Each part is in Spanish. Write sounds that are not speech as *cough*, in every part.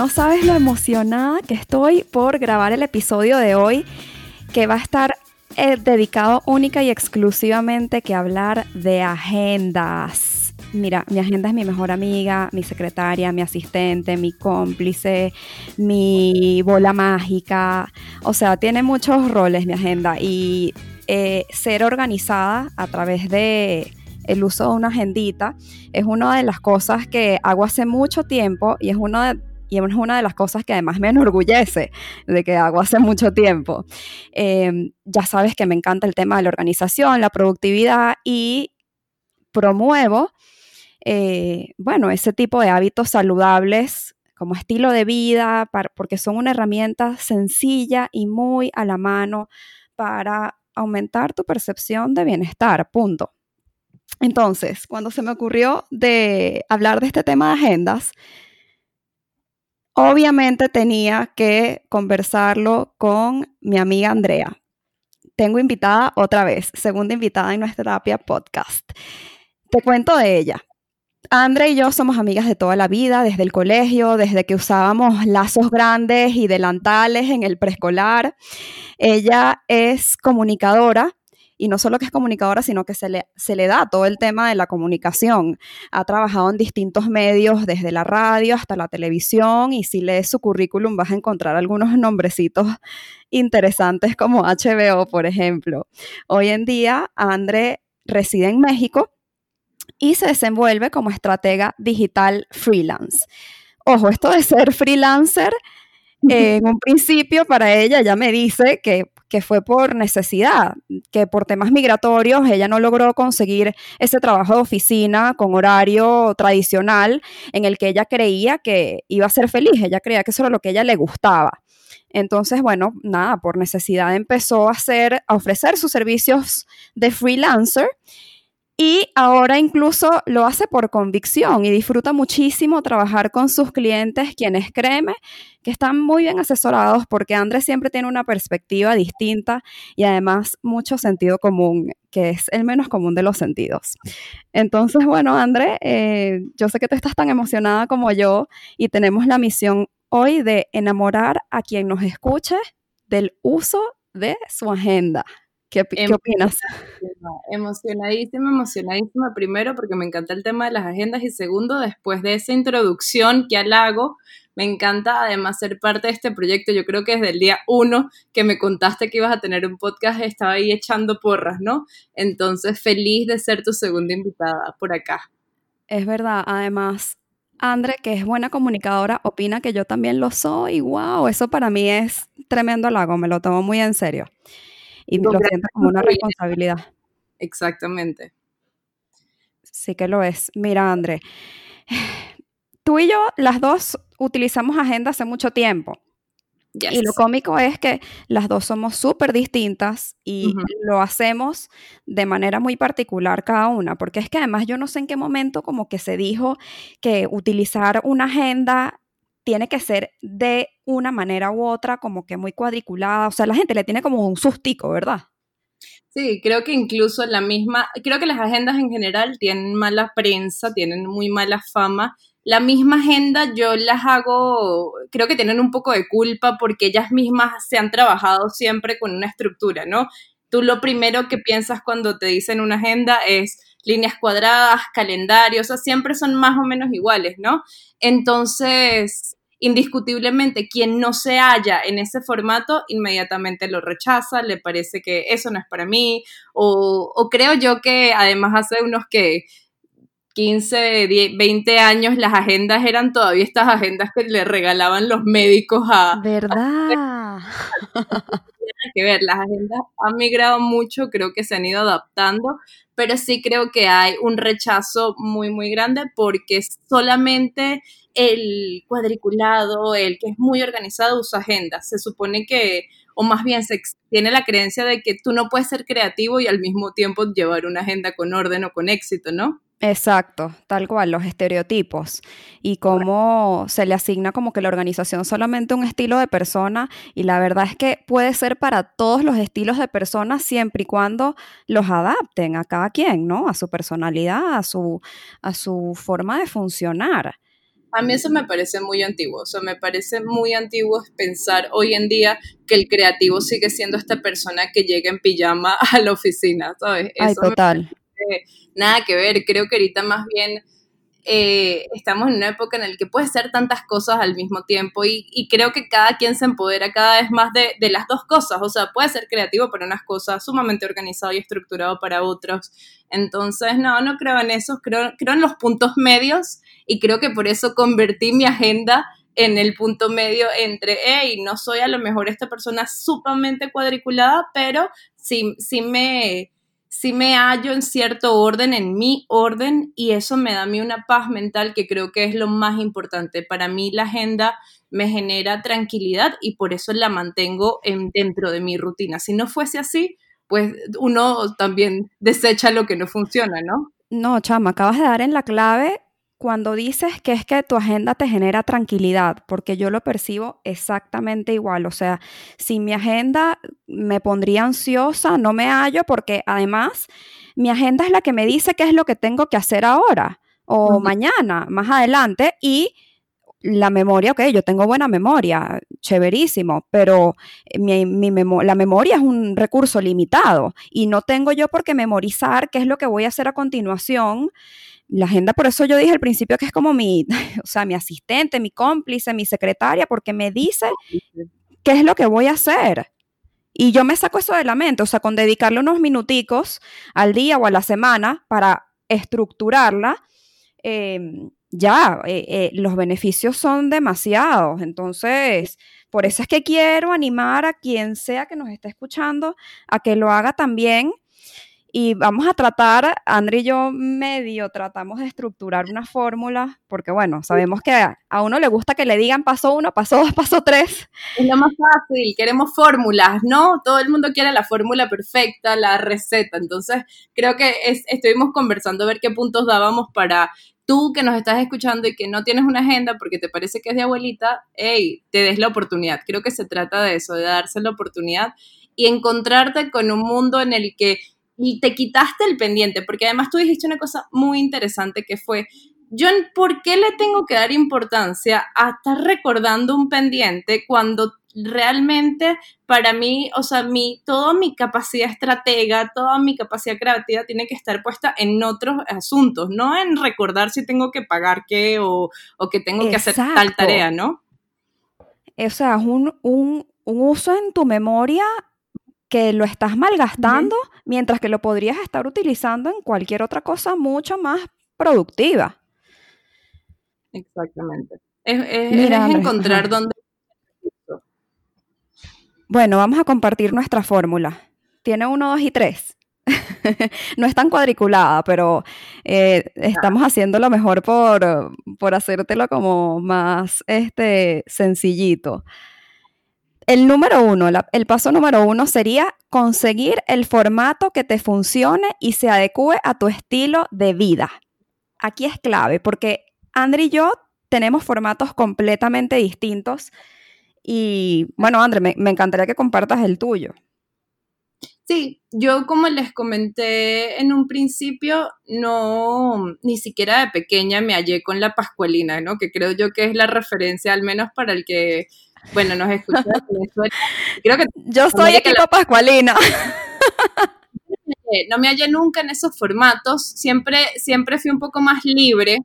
No sabes lo emocionada que estoy por grabar el episodio de hoy, que va a estar eh, dedicado única y exclusivamente que hablar de agendas. Mira, mi agenda es mi mejor amiga, mi secretaria, mi asistente, mi cómplice, mi bola mágica. O sea, tiene muchos roles mi agenda y eh, ser organizada a través de el uso de una agendita es una de las cosas que hago hace mucho tiempo y es uno de, y es una de las cosas que además me enorgullece de que hago hace mucho tiempo. Em, ya sabes que me encanta el tema de la organización, la productividad y promuevo, eh, bueno, ese tipo de hábitos saludables como estilo de vida, porque son una herramienta sencilla y muy a la mano para aumentar tu percepción de bienestar, punto. Entonces, cuando se me ocurrió de hablar de este tema de agendas, obviamente tenía que conversarlo con mi amiga Andrea. Tengo invitada otra vez, segunda invitada en nuestra terapia podcast. Te cuento de ella. Andrea y yo somos amigas de toda la vida, desde el colegio, desde que usábamos lazos grandes y delantales en el preescolar. Ella es comunicadora, y no solo que es comunicadora, sino que se le, se le da todo el tema de la comunicación. Ha trabajado en distintos medios, desde la radio hasta la televisión, y si lees su currículum vas a encontrar algunos nombrecitos interesantes como HBO, por ejemplo. Hoy en día, André reside en México y se desenvuelve como estratega digital freelance. Ojo, esto de ser freelancer, *laughs* en un principio para ella, ya me dice que que fue por necesidad, que por temas migratorios ella no logró conseguir ese trabajo de oficina con horario tradicional en el que ella creía que iba a ser feliz, ella creía que eso era lo que ella le gustaba. Entonces, bueno, nada, por necesidad empezó a hacer, a ofrecer sus servicios de freelancer y ahora incluso lo hace por convicción y disfruta muchísimo trabajar con sus clientes, quienes créeme que están muy bien asesorados porque Andrés siempre tiene una perspectiva distinta y además mucho sentido común, que es el menos común de los sentidos. Entonces, bueno, André, eh, yo sé que tú estás tan emocionada como yo y tenemos la misión hoy de enamorar a quien nos escuche del uso de su agenda. ¿Qué, opinas? Emocionadísima, emocionadísima. Primero, porque me encanta el tema de las agendas. Y segundo, después de esa introducción que hago, me encanta además ser parte de este proyecto. Yo creo que desde el día uno que me contaste que ibas a tener un podcast, estaba ahí echando porras, ¿no? Entonces, feliz de ser tu segunda invitada por acá. Es verdad, además, Andre, que es buena comunicadora, opina que yo también lo soy. Wow, eso para mí es tremendo halago, me lo tomo muy en serio y lo siento como una responsabilidad. Exactamente. Sí que lo es. Mira, André, *sighs* tú y yo, las dos utilizamos agenda hace mucho tiempo. Y lo cómico es que las dos somos súper distintas y lo hacemos de manera muy particular cada una, porque es que además yo no sé en qué momento como que se dijo que utilizar una agenda tiene que ser de una manera u otra, como que muy cuadriculada. O sea, la gente le tiene como un sustico, ¿verdad? Sí, creo que incluso la misma, creo que las agendas en general tienen mala prensa, tienen muy mala fama. La misma agenda yo las hago, creo que tienen un poco de culpa porque ellas mismas se han trabajado siempre con una estructura, ¿no? Tú lo primero que piensas cuando te dicen una agenda es líneas cuadradas, calendarios, o sea, siempre son más o menos iguales, ¿no? Entonces, indiscutiblemente quien no se halla en ese formato inmediatamente lo rechaza, le parece que eso no es para mí, o, o creo yo que además hace unos que 15, 10, 20 años las agendas eran todavía estas agendas que le regalaban los médicos a... *laughs* ¿Verdad? *laughs* que ver, las agendas han migrado mucho, creo que se han ido adaptando, pero sí creo que hay un rechazo muy, muy grande porque solamente el cuadriculado, el que es muy organizado, usa agendas. Se supone que, o más bien se tiene la creencia de que tú no puedes ser creativo y al mismo tiempo llevar una agenda con orden o con éxito, ¿no? Exacto, tal cual, los estereotipos y cómo se le asigna como que la organización solamente un estilo de persona y la verdad es que puede ser para todos los estilos de personas siempre y cuando los adapten a cada quien, ¿no? A su personalidad, a su, a su forma de funcionar. A mí eso me parece muy antiguo, o sea, me parece muy antiguo pensar hoy en día que el creativo sigue siendo esta persona que llega en pijama *laughs* a la oficina, ¿sabes? Ay, total nada que ver. Creo que ahorita más bien eh, estamos en una época en la que puedes hacer tantas cosas al mismo tiempo y, creo que cada quien se empodera cada vez más de, las dos cosas. O sea, puede ser creativo para unas cosas, sumamente organizado y estructurado para otros. Entonces, no, no creo en eso, creo, creo en los puntos medios y creo que por eso convertí mi agenda en el punto medio entre, hey, no soy a lo mejor esta persona sumamente cuadriculada, pero sí, sí me sí me hallo en cierto orden, en mi orden, y eso me da a mí una paz mental que creo que es lo más importante. Para mí la agenda me genera tranquilidad y por eso la mantengo en, dentro de mi rutina. Si no fuese así, pues uno también desecha lo que no funciona, ¿no? No, chama, acabas de dar en la clave cuando dices que es que tu agenda te genera tranquilidad, porque yo lo percibo exactamente igual, o sea, si mi agenda me pondría ansiosa, no me hallo, porque además mi agenda es la que me dice qué es lo que tengo que hacer ahora o mañana, más adelante, y la memoria, ok, yo tengo buena memoria, chéverísimo, pero mi, la memoria es un recurso limitado y no tengo yo por qué memorizar qué es lo que voy a hacer a continuación la agenda, por eso yo dije al principio que es como mi, *laughs* o sea, mi asistente, mi cómplice, mi secretaria, porque me dice qué es lo que voy a hacer. Y yo me saco eso de la mente, o sea, con dedicarle unos minuticos al día o a la semana para estructurarla, em, ya, eh, eh, los beneficios son demasiados. Entonces, por eso es que quiero animar a quien sea que nos esté escuchando a que lo haga también y vamos a tratar, André y yo medio tratamos de estructurar una fórmula, porque bueno, sabemos que a uno le gusta que le digan paso uno, paso dos, paso tres. Es lo más fácil, queremos fórmulas, ¿no? Todo el mundo quiere la fórmula perfecta, la receta. Entonces, creo que estuvimos conversando a ver qué puntos dábamos para tú que nos estás escuchando y que no tienes una agenda porque te parece que es de abuelita, hey, te des la oportunidad. Creo que se trata de eso, de darse la oportunidad y encontrarte con un mundo en el que y te quitaste el pendiente, porque además tú dijiste una cosa muy interesante que fue, yo, ¿por qué le tengo que dar importancia a estar recordando un pendiente cuando realmente para mí, o sea, mi, toda mi capacidad estratega, toda mi capacidad creativa tiene que estar puesta en otros asuntos, no en recordar si tengo que pagar qué o, que tengo que hacer tal tarea, ¿no? O sea, es un, un uso en tu memoria que lo estás malgastando mientras que lo podrías estar utilizando en cualquier otra cosa mucho más productiva. Exactamente. Es, encontrar dónde... Bueno, vamos a compartir nuestra fórmula. Tiene uno, dos y tres. *laughs* no es tan cuadriculada, pero eh, estamos haciendo lo mejor por, por hacértelo como más este, sencillito. El número uno, el paso número uno sería conseguir el formato que te funcione y se adecue a tu estilo de vida. Aquí es clave porque André y yo tenemos formatos completamente distintos y bueno, André, me, me encantaría que compartas el tuyo. Sí, yo como les comenté en un principio, no, ni siquiera de pequeña me hallé con la Pascualina, ¿no? Que creo yo que es la referencia, al menos para el que bueno, nos escuchas Creo que yo soy equipo Pascualina. *laughs* No me hallé nunca en esos formatos, siempre, siempre fui un poco más libre,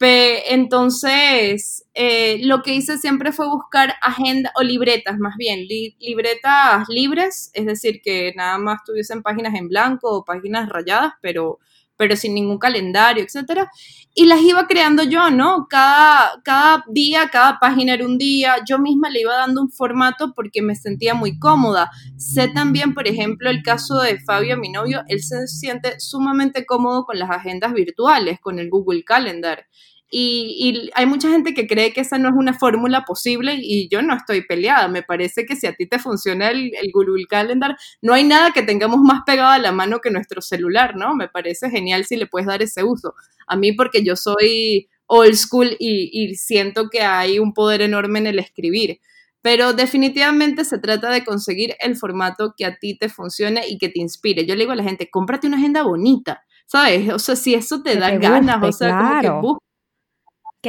entonces, eh, lo que hice siempre fue buscar agenda o libretas, más bien, libretas libres, es decir, que nada más tuviesen páginas en blanco o páginas rayadas, pero pero sin ningún calendario, etcétera. Y las iba creando yo, ¿no? Cada, cada día, cada página era un día. Yo misma le iba dando un formato porque me sentía muy cómoda. Sé también, por ejemplo, el caso de Fabio, mi novio, él se siente sumamente cómodo con las agendas virtuales, con el Google Calendar. Y, hay mucha gente que cree que esa no es una fórmula posible y yo no estoy peleada. Me parece que si a ti te funciona el, Google Calendar, no hay nada que tengamos más pegado a la mano que nuestro celular, ¿no? Me parece genial si le puedes dar ese uso. A mí porque yo soy old school y, y siento que hay un poder enorme en el escribir. Pero definitivamente se trata de conseguir el formato que a ti te funcione y que te inspire. Yo le digo a la gente, cómprate una agenda bonita, ¿sabes? O sea, si eso te da ganas, o sea, como que busca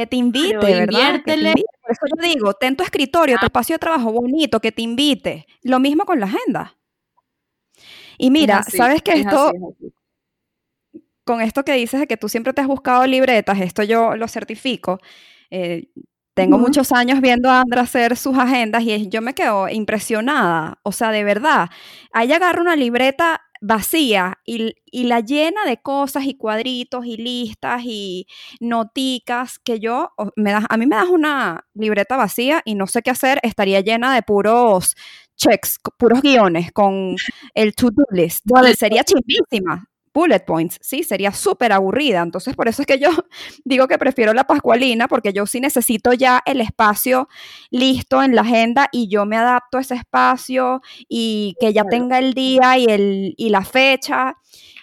que te invite, ¿verdad? Por eso yo digo, ten tu escritorio, tu ah. espacio de trabajo bonito, que te invite. Lo mismo con la agenda. Y mira, sabes que esto, con esto que dices de que tú siempre te has buscado libretas, esto yo lo certifico. Eh, tengo muchos años viendo a Andra hacer sus agendas y yo me quedo impresionada. O sea, de verdad, ahí agarra una libreta vacía y, la llena de cosas y cuadritos y listas y noticas que yo, me das, a mí me das una libreta vacía y no sé qué hacer, estaría llena de puros checks, puros guiones con el to-do list. sería chivísima bullet points, sí, sería súper aburrida. Entonces, por eso es que yo *laughs* digo que prefiero la pascualina, porque yo sí necesito ya el espacio listo en la agenda y yo me adapto a ese espacio y que ya tenga el día y, el, y la fecha.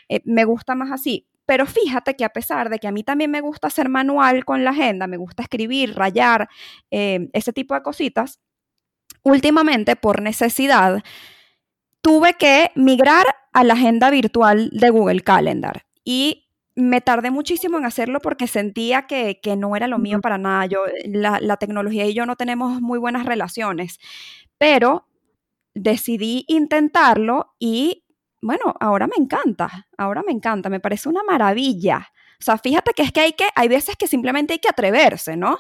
Eh, me gusta más así. Pero fíjate que a pesar de que a mí también me gusta hacer manual con la agenda, me gusta escribir, rayar, eh, ese tipo de cositas, últimamente por necesidad, tuve que migrar a la agenda virtual de Google Calendar y me tardé muchísimo en hacerlo porque sentía que, no era lo mío para nada. Yo, la, tecnología y yo no tenemos muy buenas relaciones, pero decidí intentarlo y bueno, ahora me encanta, ahora me encanta, me parece una maravilla. O sea, fíjate que es que hay que, hay veces que simplemente hay que atreverse, ¿no?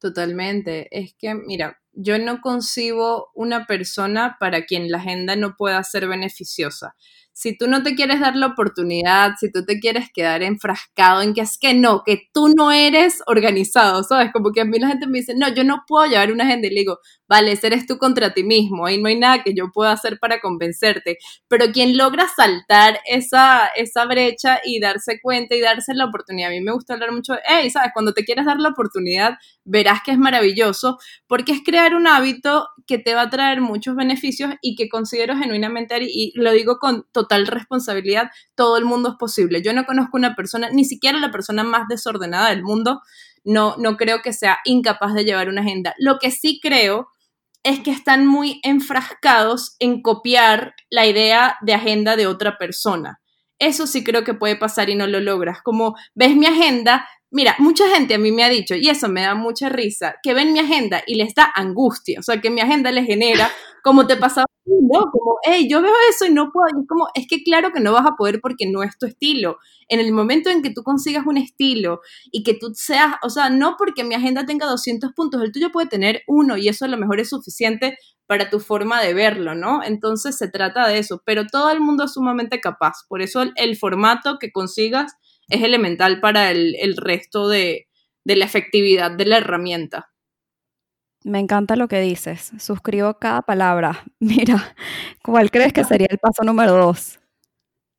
Totalmente. Es que, mira, yo no concibo una persona para quien la agenda no pueda ser beneficiosa si tú no te quieres dar la oportunidad, si tú te quieres quedar enfrascado en que es que no, que tú no eres organizado, ¿sabes? Como que a mí la gente me dice, no, yo no puedo llevar una agenda y le digo, vale, eres tú contra ti mismo y no hay nada que yo pueda hacer para convencerte. Pero quien logra saltar esa, esa brecha y darse cuenta y darse la oportunidad, a mí me gusta hablar mucho de, hey, ¿sabes? Cuando te quieres dar la oportunidad, verás que es maravilloso porque es crear un hábito que te va a traer muchos beneficios y que considero genuinamente, y lo digo con total responsabilidad, todo el mundo es posible. Yo no conozco una persona, ni siquiera la persona más desordenada del mundo, no, no creo que sea incapaz de llevar una agenda. Lo que sí creo es que están muy enfrascados en copiar la idea de agenda de otra persona. Eso sí creo que puede pasar y no lo logras. Como ves mi agenda, Mira, mucha gente a mí me ha dicho, y eso me da mucha risa, que ven mi agenda y les da angustia, o sea, que mi agenda les genera, como te pasaba, ¿no? Como, hey, yo veo eso y no puedo, es como, es que claro que no vas a poder porque no es tu estilo. En el momento en que tú consigas un estilo y que tú seas, o sea, no porque mi agenda tenga 200 puntos, el tuyo puede tener uno y eso a lo mejor es suficiente para tu forma de verlo, ¿no? Entonces se trata de eso, pero todo el mundo es sumamente capaz, por eso el formato que consigas es elemental para el, resto de, la efectividad de la herramienta. Me encanta lo que dices. Suscribo cada palabra. *laughs* Mira, ¿cuál crees que sería el paso número dos?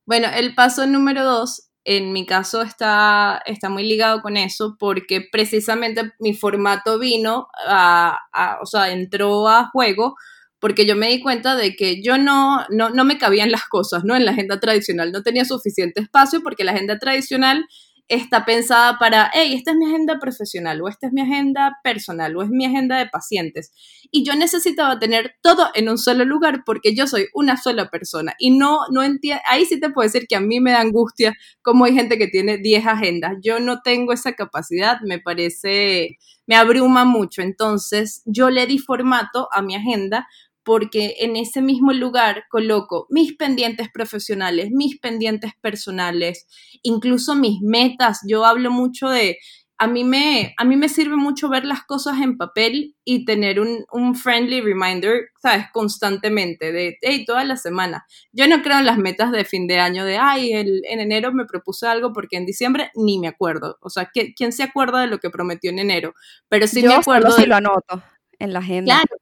Bueno, el paso número dos, en mi caso, está, está muy ligado con eso porque precisamente mi formato vino, a, o sea, entró a juego porque yo me di cuenta de que yo no, no, no me cabían las cosas, ¿no? En la agenda tradicional no tenía suficiente espacio porque la agenda tradicional está pensada para, hey, esta es mi agenda profesional o esta es mi agenda personal o es mi agenda de pacientes. Y yo necesitaba tener todo en un solo lugar porque yo soy una sola persona y no, no entiendo, ahí sí te puedo decir que a mí me da angustia como hay gente que tiene 10 agendas. Yo no tengo esa capacidad, me parece, me abruma mucho. Entonces yo le di formato a mi agenda porque en ese mismo lugar coloco mis pendientes profesionales, mis pendientes personales, incluso mis metas. Yo hablo mucho de, a mí me, a mí me sirve mucho ver las cosas en papel y tener un, un, friendly reminder, ¿sabes? Constantemente, de, hey, toda la semana. Yo no creo en las metas de fin de año, de, ay, el, en enero me propuse algo porque en diciembre ni me acuerdo. O sea, ¿quién se acuerda de lo que prometió en enero? Pero sí me acuerdo. Yo lo anoto en la agenda. Claro,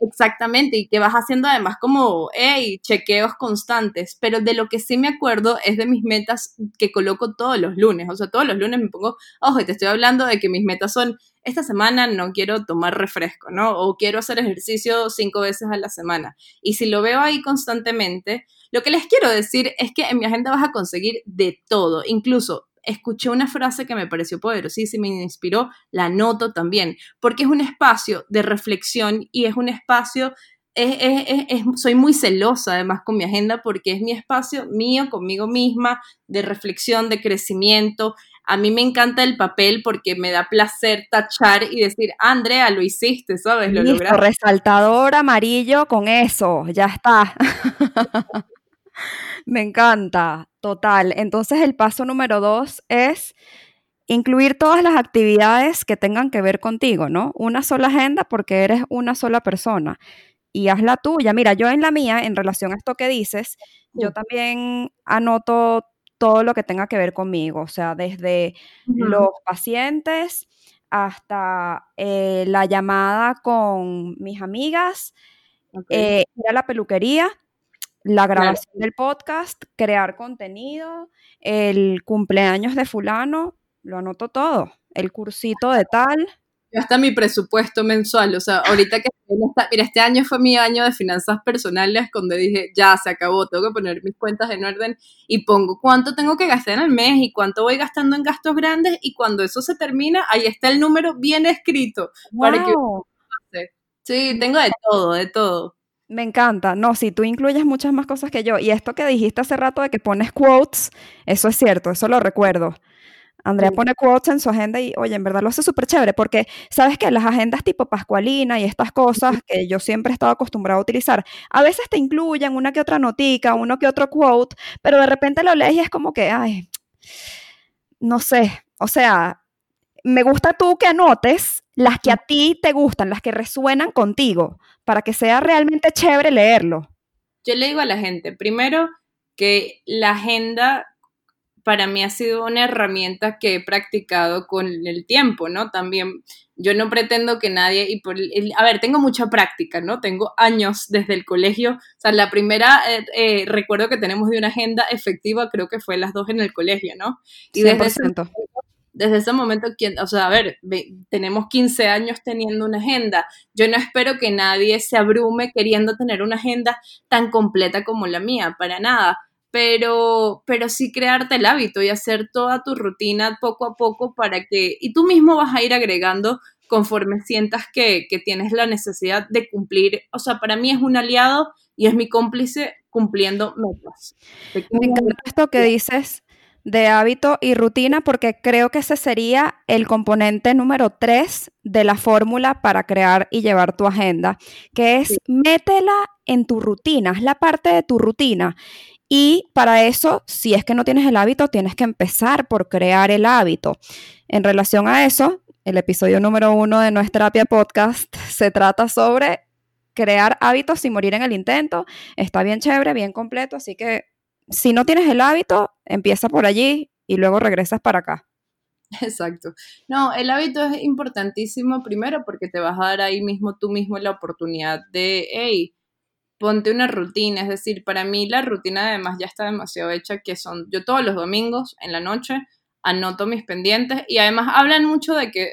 Exactamente, y que vas haciendo además como, hey, chequeos constantes, pero de lo que sí me acuerdo es de mis metas que coloco todos los lunes, o sea, todos los lunes me pongo, ojo, te estoy hablando de que mis metas son, esta semana no quiero tomar refresco, ¿no? O quiero hacer ejercicio cinco veces a la semana. Y si lo veo ahí constantemente, lo que les quiero decir es que en mi agenda vas a conseguir de todo, incluso escuché una frase que me pareció poderosísima y me inspiró, la noto también, porque es un espacio de reflexión y es un espacio soy muy celosa además con mi agenda porque es mi espacio mío conmigo misma de reflexión, de crecimiento. A mí me encanta el papel porque me da placer tachar y decir, Andrea, lo hiciste, ¿sabes? Lo Listo, resaltador amarillo con eso, ya está. *laughs* Me encanta, total. Entonces el paso número dos es incluir todas las actividades que tengan que ver contigo, ¿no? Una sola agenda porque eres una sola persona y haz la tuya. Mira, yo en la mía, en relación a esto que dices, yo también anoto todo lo que tenga que ver conmigo, o sea, desde los pacientes hasta eh, la llamada con mis amigas, eh, ir a la peluquería, la grabación del podcast, crear contenido, el cumpleaños de fulano, lo anoto todo, el cursito de tal. Ya está mi presupuesto mensual, o sea, ahorita que mira, este año fue mi año de finanzas personales cuando dije, ya se acabó, tengo que poner mis cuentas en orden y pongo cuánto tengo que gastar en el mes y cuánto voy gastando en gastos grandes y cuando eso se termina, ahí está el número bien escrito para que Sí, tengo de todo, de todo. Me encanta. No, si tú incluyes muchas más cosas que yo. Y esto que dijiste hace rato de que pones quotes, eso es cierto, eso lo recuerdo. Andrea pone quotes en su agenda y, oye, en verdad lo hace súper chévere porque, ¿sabes que Las agendas tipo Pascualina y estas cosas que yo siempre he estado acostumbrado a utilizar, a veces te incluyen una que otra notica, uno que otro quote, pero de repente lo lees y es como que, ay, no sé, o sea, me gusta tú que anotes las que a ti te gustan, las que resuenan contigo, para que sea realmente chévere leerlo. Yo le digo a la gente, primero, que la agenda para mí ha sido una herramienta que he practicado con el tiempo, ¿no? También yo no pretendo que nadie, y por, a ver, tengo mucha práctica, ¿no? Tengo años desde el colegio, o sea, la primera, eh, eh, recuerdo que tenemos de una agenda efectiva, creo que fue las dos en el colegio, ¿no? Y desde ese, desde ese momento, o sea, a ver, tenemos 15 años teniendo una agenda. Yo no espero que nadie se abrume queriendo tener una agenda tan completa como la mía, para nada. Pero, pero sí crearte el hábito y hacer toda tu rutina poco a poco para que, y tú mismo vas a ir agregando conforme sientas que, que tienes la necesidad de cumplir. O sea, para mí es un aliado y es mi cómplice cumpliendo metas. Me encanta esto que dices de hábito y rutina porque creo que ese sería el componente número tres de la fórmula para crear y llevar tu agenda, que es métela en tu rutina, es la parte de tu rutina. Y para eso, si es que no tienes el hábito, tienes que empezar por crear el hábito. En relación a eso, el episodio número uno de nuestra terapia podcast se trata sobre crear hábitos sin morir en el intento. Está bien chévere, bien completo, así que si no tienes el hábito, empieza por allí y luego regresas para acá. Exacto. No, el hábito es importantísimo primero porque te vas a dar ahí mismo tú mismo la oportunidad de, hey, ponte una rutina. Es decir, para mí la rutina además ya está demasiado hecha, que son, yo todos los domingos en la noche anoto mis pendientes y además hablan mucho de que,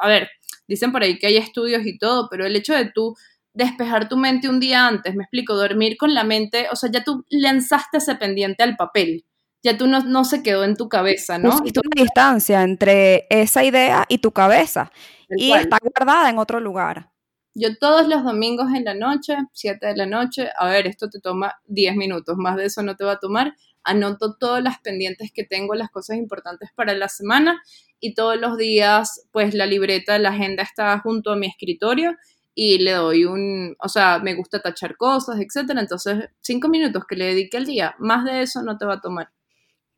a ver, dicen por ahí que hay estudios y todo, pero el hecho de tú despejar tu mente un día antes, me explico, dormir con la mente, o sea, ya tú lanzaste ese pendiente al papel, ya tú no, no se quedó en tu cabeza, ¿no? Y una distancia entre esa idea y tu cabeza y está guardada en otro lugar. Yo todos los domingos en la noche, 7 de la noche, a ver, esto te toma 10 minutos, más de eso no te va a tomar, anoto todas las pendientes que tengo, las cosas importantes para la semana y todos los días, pues la libreta, la agenda está junto a mi escritorio y le doy un, o sea, me gusta tachar cosas, etcétera. Entonces, cinco minutos que le dedique al día, más de eso no te va a tomar.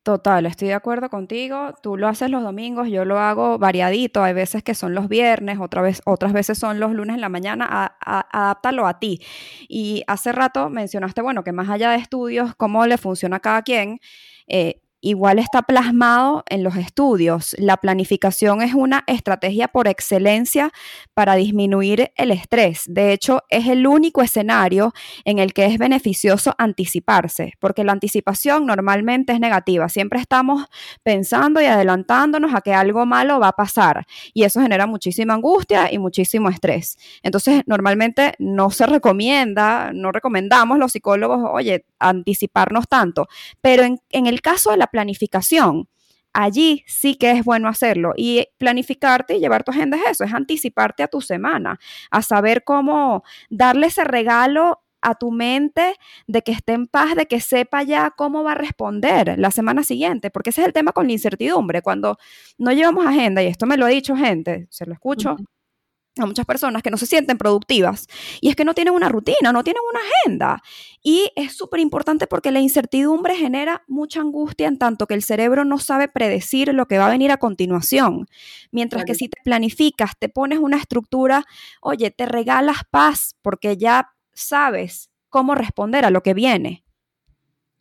Total, estoy de acuerdo contigo. Tú lo haces los domingos, yo lo hago variadito. Hay veces que son los viernes, otra vez, otras veces son los lunes en la mañana. A, adáptalo a ti. Y hace rato mencionaste, bueno, que más allá de estudios, cómo le funciona a cada quien. Eh, igual está plasmado en los estudios. La planificación es una estrategia por excelencia para disminuir el estrés. De hecho, es el único escenario en el que es beneficioso anticiparse, porque la anticipación normalmente es negativa. Siempre estamos pensando y adelantándonos a que algo malo va a pasar y eso genera muchísima angustia y muchísimo estrés. Entonces, normalmente no se recomienda, no recomendamos los psicólogos, oye, anticiparnos tanto, pero en, en el caso de la planificación. Allí sí que es bueno hacerlo y planificarte y llevar tu agenda es eso, es anticiparte a tu semana, a saber cómo darle ese regalo a tu mente de que esté en paz, de que sepa ya cómo va a responder la semana siguiente, porque ese es el tema con la incertidumbre. Cuando no llevamos agenda, y esto me lo ha dicho gente, se lo escucho, a muchas personas que no se sienten productivas y es que no tienen una rutina, no tienen una agenda. Y es súper importante porque la incertidumbre genera mucha angustia en tanto que el cerebro no sabe predecir lo que va a venir a continuación. Mientras que si te planificas, te pones una estructura, oye, te regalas paz porque ya sabes cómo responder a lo que viene.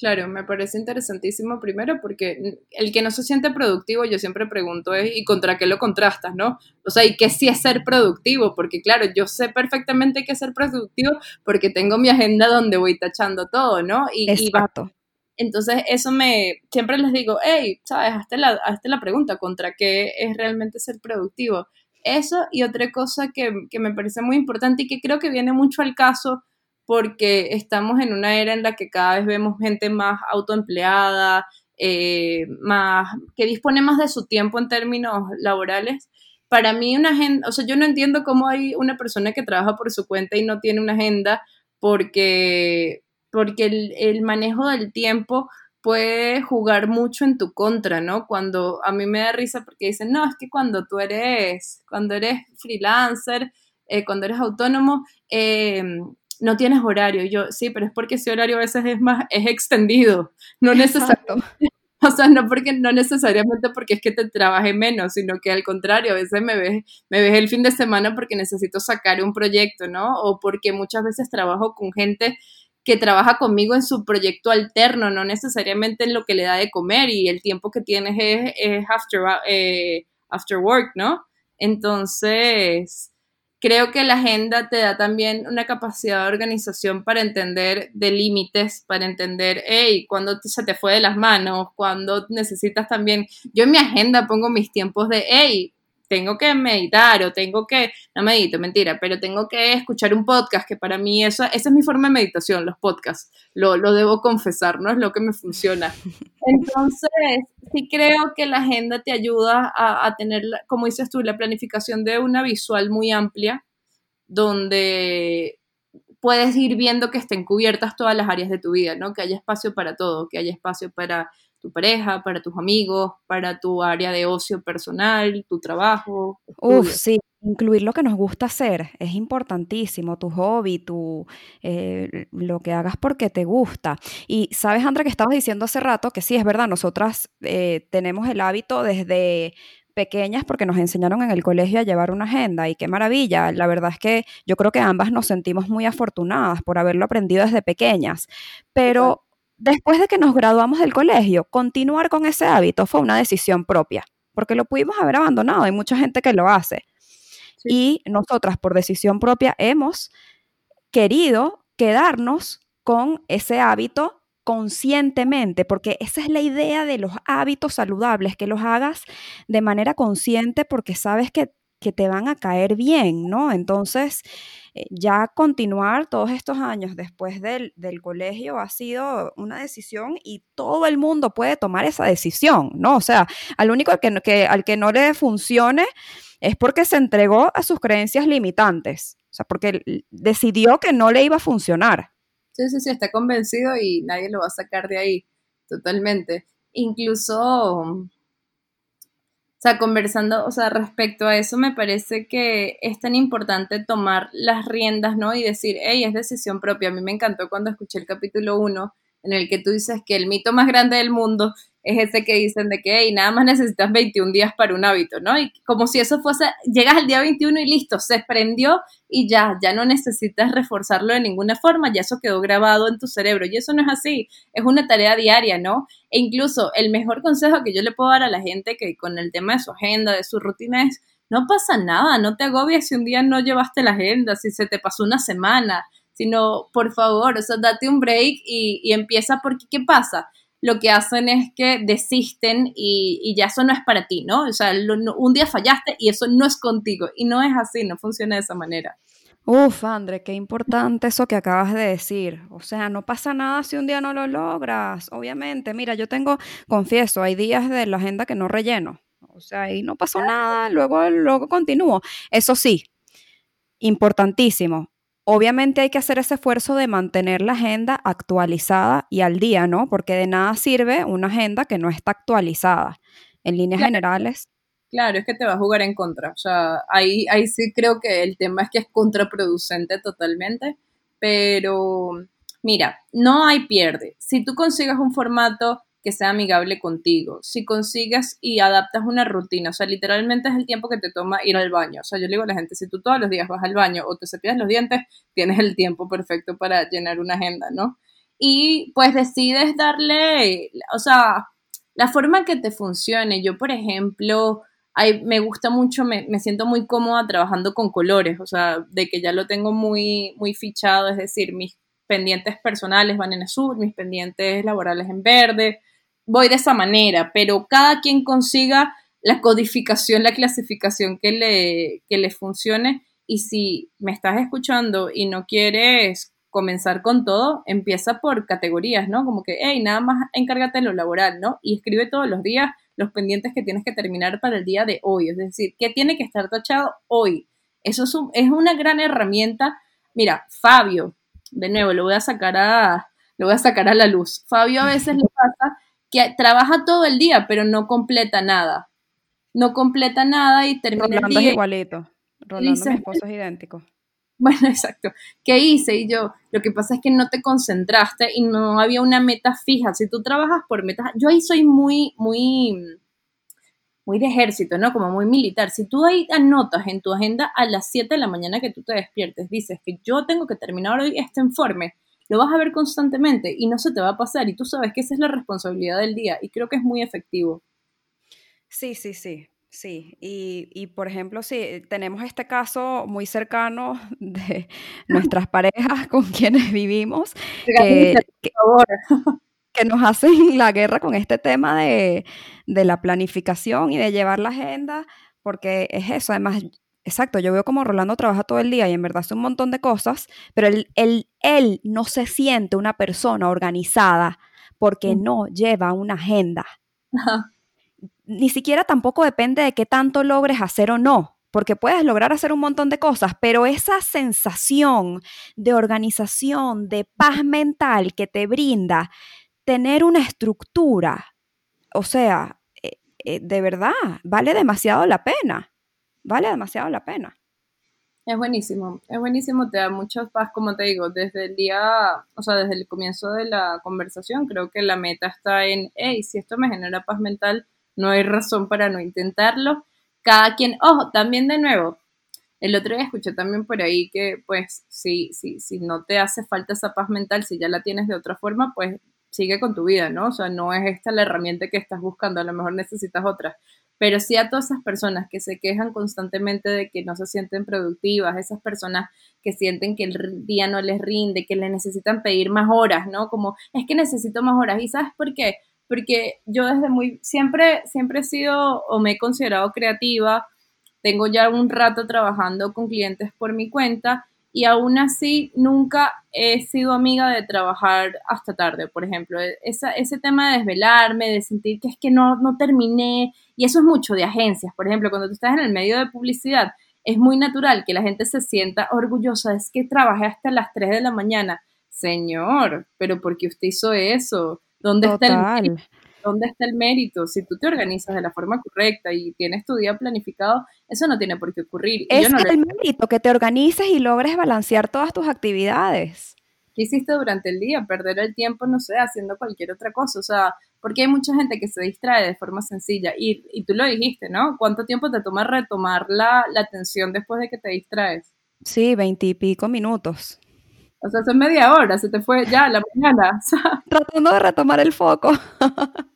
Claro, me parece interesantísimo primero porque el que no se siente productivo, yo siempre pregunto es, ¿y contra qué lo contrastas, no? O sea, ¿y qué sí es ser productivo? Porque claro, yo sé perfectamente qué es ser productivo porque tengo mi agenda donde voy tachando todo, ¿no? Y, Exacto. entonces, eso me, siempre les digo, hey, ¿sabes? Hazte la, hazte la pregunta, ¿contra qué es realmente ser productivo? Eso y otra cosa que, que me parece muy importante y que creo que viene mucho al caso porque estamos en una era en la que cada vez vemos gente más autoempleada, eh, más, que dispone más de su tiempo en términos laborales. Para mí una agenda, o sea, yo no entiendo cómo hay una persona que trabaja por su cuenta y no tiene una agenda porque, porque el, manejo del tiempo puede jugar mucho en tu contra, ¿no? Cuando a mí me da risa porque dicen, no, es que cuando tú eres, cuando eres freelancer, eh, cuando eres autónomo, eh, no tienes horario. yo, sí, pero es porque ese horario a veces es más, es extendido, no necesariamente. *laughs* O sea, no porque no necesariamente porque es que te trabaje menos, sino que al contrario, a veces me ves, me ves el fin de semana porque necesito sacar un proyecto, ¿no? O porque muchas veces trabajo con gente que trabaja conmigo en su proyecto alterno, no necesariamente en lo que le da de comer y el tiempo que tienes es, after, eh, after work, ¿no? Entonces, creo que la agenda te da también una capacidad de organización para entender de límites, para entender, hey, cuando se te fue de las manos, cuando necesitas también, yo en mi agenda pongo mis tiempos de, hey, tengo que meditar o tengo que, no medito, mentira, pero tengo que escuchar un podcast, que para mí eso, esa es mi forma de meditación, los podcasts, lo, lo debo confesar, no es lo que me funciona. *laughs* Entonces, sí creo que la agenda te ayuda a, a tener, como dices tú, la planificación de una visual muy amplia, donde puedes ir viendo que estén cubiertas todas las áreas de tu vida, ¿no? Que haya espacio para todo, que haya espacio para tu pareja, para tus amigos, para tu área de ocio personal, tu trabajo. Uf, sí, incluir lo que nos gusta hacer es importantísimo, tu hobby, tu, eh, lo que hagas porque te gusta. Y sabes, Andra, que estabas diciendo hace rato que sí, es verdad, nosotras eh, tenemos el hábito desde pequeñas porque nos enseñaron en el colegio a llevar una agenda y qué maravilla. La verdad es que yo creo que ambas nos sentimos muy afortunadas por haberlo aprendido desde pequeñas, pero después de que nos graduamos del colegio, continuar con ese hábito fue una decisión propia, porque lo pudimos haber abandonado, hay mucha gente que lo hace. Y nosotras, por decisión propia, hemos querido quedarnos con ese hábito conscientemente, porque esa es la idea de los hábitos saludables, que los hagas de manera consciente porque sabes que, que te van a caer bien, ¿no? Entonces, eh, ya continuar todos estos años después del, colegio ha sido una decisión y todo el mundo puede tomar esa decisión, ¿no? O sea, al único que, que, al que no le funcione es porque se entregó a sus creencias limitantes, o sea, porque decidió que no le iba a funcionar. Sí, sí, sí, está convencido y nadie lo va a sacar de ahí, totalmente. Incluso O sea, conversando, o sea, respecto a eso, me parece que es tan importante tomar las riendas, ¿no? Y decir, hey, es decisión propia. A mí me encantó cuando escuché el capítulo 1 en el que tú dices que el mito más grande del mundo es ese que dicen de que hey, nada más necesitas 21 días para un hábito, ¿no? Y como si eso fuese, llegas al día 21 y listo, se prendió y ya, ya no necesitas reforzarlo de ninguna forma, ya eso quedó grabado en tu cerebro. Y eso no es así, es una tarea diaria, ¿no? E incluso el mejor consejo que yo le puedo dar a la gente que con el tema de su agenda, de su rutina es, no pasa nada, no te agobies si un día no llevaste la agenda, si se te pasó una semana, sino por favor, o sea, date un break y, y empieza porque, ¿qué pasa? Lo que hacen es que desisten y, ya eso no es para ti, ¿no? O sea, un día fallaste y eso no es contigo y no es así, no funciona de esa manera. Uf, André, qué importante eso que acabas de decir. O sea, no pasa nada si un día no lo logras. Obviamente, mira, yo tengo, confieso, hay días de la agenda que no relleno. O sea, y no pasó nada, luego, luego continúo. Eso sí, importantísimo. Obviamente hay que hacer ese esfuerzo de mantener la agenda actualizada y al día, ¿no? Porque de nada sirve una agenda que no está actualizada. En líneas generales. Claro, es que te va a jugar en contra. O sea, ahí, ahí sí creo que el tema es que es contraproducente totalmente. Pero mira, no hay pierde. Si tú consigues un formato que sea amigable contigo. Si consigues y adaptas una rutina, o sea, literalmente es el tiempo que te toma ir al baño. O sea, yo le digo a la gente, si tú todos los días vas al baño o te cepillas los dientes, tienes el tiempo perfecto para llenar una agenda, ¿no? Y pues decides darle, o sea, la forma que te funcione. Yo, por ejemplo, me gusta mucho, me, me, siento muy cómoda trabajando con colores, o sea, de que ya lo tengo muy, muy fichado, es decir, mis pendientes personales van en azul, mis pendientes laborales en verde, voy de esa manera, pero cada quien consiga la codificación, la clasificación que le, que le funcione. Y si me estás escuchando y no quieres comenzar con todo, empieza por categorías, ¿no? Como que, hey, nada más encárgate de lo laboral, ¿no? Y escribe todos los días los pendientes que tienes que terminar para el día de hoy. Es decir, ¿qué tiene que estar tachado hoy? Eso es, es una gran herramienta. Mira, Fabio, de nuevo, lo voy a sacar a, lo voy a sacar a la luz. Fabio a veces le pasa que trabaja todo el día, pero no completa nada. No completa nada y termina Rolando el día. es igualito. Rolando, mi esposo es idéntico. *laughs* Bueno, exacto. ¿Qué hice? Y yo, lo que pasa es que no te concentraste y no había una meta fija. Si tú trabajas por metas, yo ahí soy muy, muy, muy de ejército, ¿no? Como muy militar. Si tú ahí anotas en tu agenda a las 7 de la mañana que tú te despiertes, dices que yo tengo que terminar hoy este informe, lo vas a ver constantemente y no se te va a pasar y tú sabes que esa es la responsabilidad del día y creo que es muy efectivo. Sí, sí, sí. Sí, y, por ejemplo, sí, tenemos este caso muy cercano *laughs* de nuestras *laughs* parejas con quienes vivimos, que, que, nos hacen la guerra con este tema de, de, la planificación y de llevar la agenda, porque es eso, además exacto, yo veo como Rolando trabaja todo el día y en verdad hace un montón de cosas, pero él, él, él no se siente una persona organizada porque mm. no lleva una agenda. Ni siquiera tampoco depende de qué tanto logres hacer o no, porque puedes lograr hacer un montón de cosas, pero esa sensación de organización, de paz mental que te brinda tener una estructura, o sea, eh, eh, de verdad, vale demasiado la pena vale demasiado la pena. Es buenísimo, es buenísimo, te da mucha paz, como te digo, desde el día, o sea, desde el comienzo de la conversación, creo que la meta está en, hey, si esto me genera paz mental, no hay razón para no intentarlo. Cada quien, ojo, también de nuevo, el otro día escuché también por ahí que, pues, si, si, si no te hace falta esa paz mental, si ya la tienes de otra forma, pues sigue con tu vida, ¿no? O sea, no es esta la herramienta que estás buscando, a lo mejor necesitas otra pero sí a todas esas personas que se quejan constantemente de que no se sienten productivas, esas personas que sienten que el día no les rinde, que le necesitan pedir más horas, ¿no? Como, es que necesito más horas. ¿Y sabes por qué? Porque yo desde muy, siempre, siempre he sido o me he considerado creativa, tengo ya un rato trabajando con clientes por mi cuenta y aún así nunca he sido amiga de trabajar hasta tarde, por ejemplo. Esa, ese tema de desvelarme, de sentir que es que no, no terminé, y eso es mucho de agencias, por ejemplo, cuando tú estás en el medio de publicidad, es muy natural que la gente se sienta orgullosa, es que trabajé hasta las 3 de la mañana. Señor, pero ¿por qué usted hizo eso? ¿Dónde está el ¿dónde está el mérito? Si tú te organizas de la forma correcta y tienes tu día planificado, eso no tiene por qué ocurrir. es el mérito, que te organices y logres balancear todas tus actividades. ¿Qué hiciste durante el día? Perder el tiempo, no sé, haciendo cualquier otra cosa. O sea, porque hay mucha gente que se distrae de forma sencilla. Y, y tú lo dijiste, ¿no? ¿Cuánto tiempo te toma retomar la, la atención después de que te distraes? Sí, veintipico minutos. O sea, son media hora, se te fue ya la mañana. *laughs* Tratando de retomar el foco. *laughs*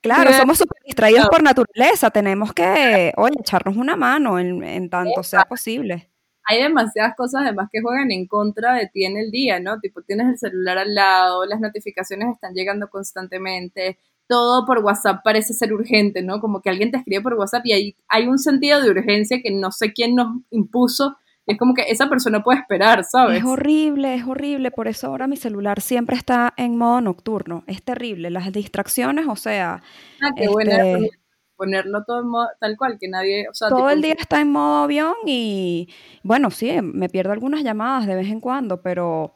claro, somos súper distraídos por naturaleza. Tenemos que, oye, echarnos una mano en, en tanto sea posible hay demasiadas cosas además que juegan en contra de ti en el día, ¿no? Tipo, tienes el celular al lado, las notificaciones están llegando constantemente, todo por WhatsApp parece ser urgente, ¿no? Como que alguien te escribe por WhatsApp y hay, hay un sentido de urgencia que no sé quién nos impuso. Es como que esa persona puede esperar, ¿sabes? Es horrible, es horrible. Por eso ahora mi celular siempre está en modo nocturno. Es terrible. Las distracciones, o sea. Ah, qué buena este, ponerlo todo en modo, tal cual, que nadie... todo el día está en modo avión y bueno, sí, me pierdo algunas llamadas de vez en cuando, pero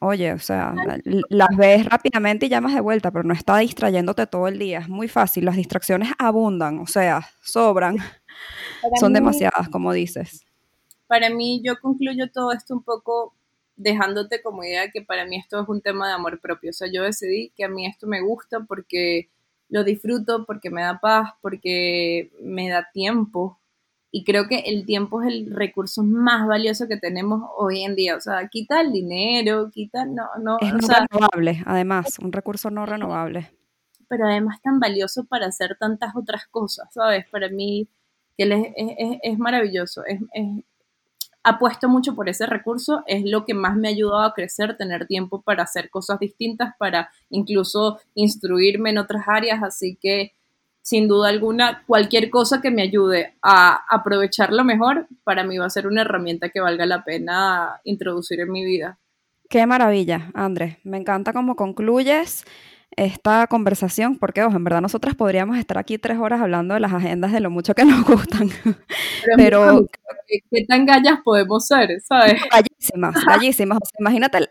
oye, o sea, las ves rápidamente y llamas de vuelta, pero no está distrayéndote todo el día, es muy fácil, las distracciones abundan, o sea, sobran, *laughs* son demasiadas, como dices. Para mí, yo concluyo todo esto un poco dejándote como idea que para mí esto es un tema de amor propio, o sea, yo decidí que a mí esto me gusta porque lo disfruto porque me da paz, porque me da tiempo. Y creo que el tiempo es el recurso más valioso que tenemos hoy en día. O sea, quita el dinero, quita, no, no. Es no renovable, además, un recurso no renovable. Pero además tan valioso para hacer tantas otras cosas, ¿sabes? Para mí, que es, es, maravilloso. Es, apuesto mucho por ese recurso, es lo que más me ha ayudado a crecer, tener tiempo para hacer cosas distintas, para incluso instruirme en otras áreas, así que sin duda alguna, cualquier cosa que me ayude a aprovecharlo mejor, para mí va a ser una herramienta que valga la pena introducir en mi vida. Qué maravilla, Andrés. Me encanta cómo concluyes esta conversación, porque ojo, en verdad nosotras podríamos estar aquí tres horas hablando de las agendas de lo mucho que *laughs* nos gustan. Pero, ¿qué, tan gallas podemos ser? ¿sabes? *laughs* Gallísimas, gallísimas. imagínate,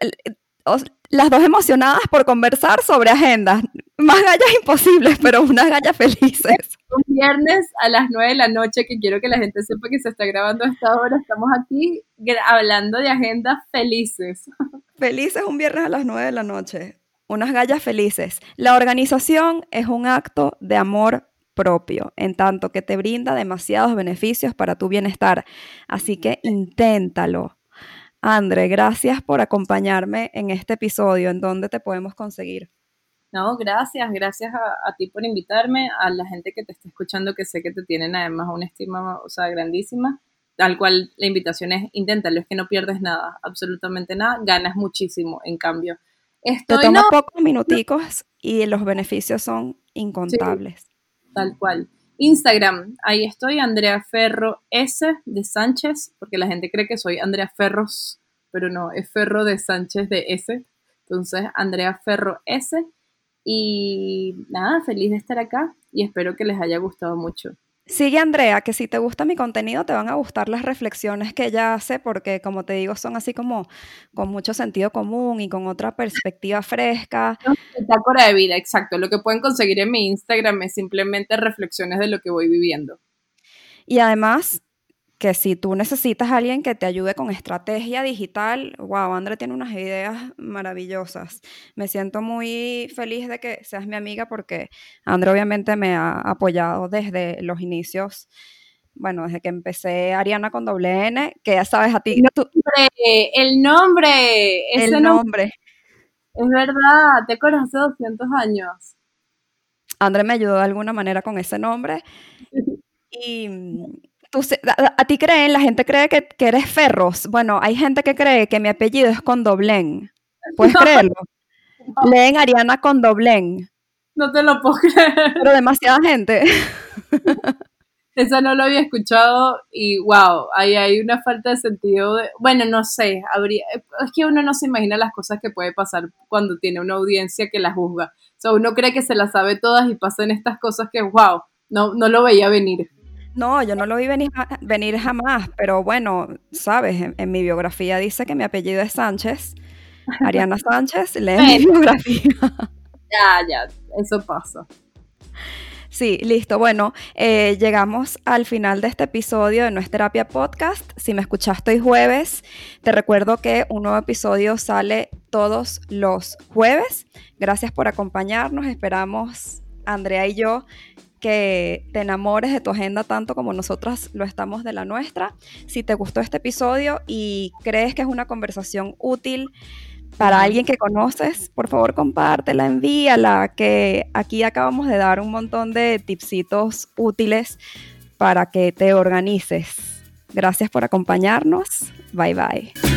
las dos emocionadas por conversar sobre agendas. Más gallas imposibles, pero unas gallas felices. Un viernes a las nueve de la noche, que quiero que la gente sepa que se está grabando a esta hora, estamos aquí hablando de agendas felices. *laughs* Felices un viernes a las nueve de la noche unas gallas felices. La organización es un acto de amor propio, en tanto que te brinda demasiados beneficios para tu bienestar. Así que inténtalo. André, gracias por acompañarme en este episodio. ¿En dónde te podemos conseguir? No, gracias, gracias a, ti por invitarme, a la gente que te está escuchando, que sé que te tienen además una estima, o sea, grandísima, tal cual la invitación es inténtalo, es que no pierdes nada, absolutamente nada, ganas muchísimo en cambio. Estoy, Te toma pocos minuticos y los beneficios son incontables. tal cual. Instagram, ahí estoy, Andrea Ferro S de Sánchez, porque la gente cree que soy Andrea Ferros, pero no, es Ferro de Sánchez de S. Entonces, Andrea Ferro S. Y nada, feliz de estar acá y espero que les haya gustado mucho. Sigue Andrea, que si te gusta mi contenido te van a gustar las reflexiones que ella hace porque como te digo son así como con mucho sentido común y con otra perspectiva fresca. Metáfora de vida, exacto. Lo que pueden conseguir en mi Instagram es simplemente reflexiones de lo que voy viviendo. Y además que si tú necesitas a alguien que te ayude con estrategia digital, wow, André tiene unas ideas maravillosas. Me siento muy feliz de que seas mi amiga porque André obviamente me ha apoyado desde los inicios, bueno, desde que empecé Ariana con doble N, que ya sabes a ti. El nombre, el nombre, el nombre. Es verdad, te hace 200 años. André me ayudó de alguna manera con ese nombre. *laughs* Y a, ti creen, la gente cree que, eres Ferros. Bueno, hay gente que cree que mi apellido es con doblén. ¿Puedes *laughs* creerlo? Leen Ariana con doblén. No te lo puedo creer. Pero demasiada gente. *laughs* Eso no lo había escuchado y wow, ahí hay una falta de sentido. De, bueno, no sé, habría, es que uno no se imagina las cosas que puede pasar cuando tiene una audiencia que la juzga. O sea, uno cree que se las sabe todas y pasan estas cosas que wow, no, no lo veía venir. No, yo no lo vi venir, venir jamás, pero bueno, sabes, en, mi biografía dice que mi apellido es Sánchez. Ariana Sánchez, lee *laughs* mi biografía. ya, ya, eso pasa. Sí, listo. Bueno, eh, llegamos al final de este episodio de Nuestra Terapia Podcast. Si me escuchaste hoy jueves, te recuerdo que un nuevo episodio sale todos los jueves. Gracias por acompañarnos. Esperamos, Andrea y yo, que te enamores de tu agenda tanto como nosotras lo estamos de la nuestra. Si te gustó este episodio y crees que es una conversación útil, para alguien que conoces, por favor compártela, envíala, que aquí acabamos de dar un montón de tipsitos útiles para que te organices. Gracias por acompañarnos. Bye bye.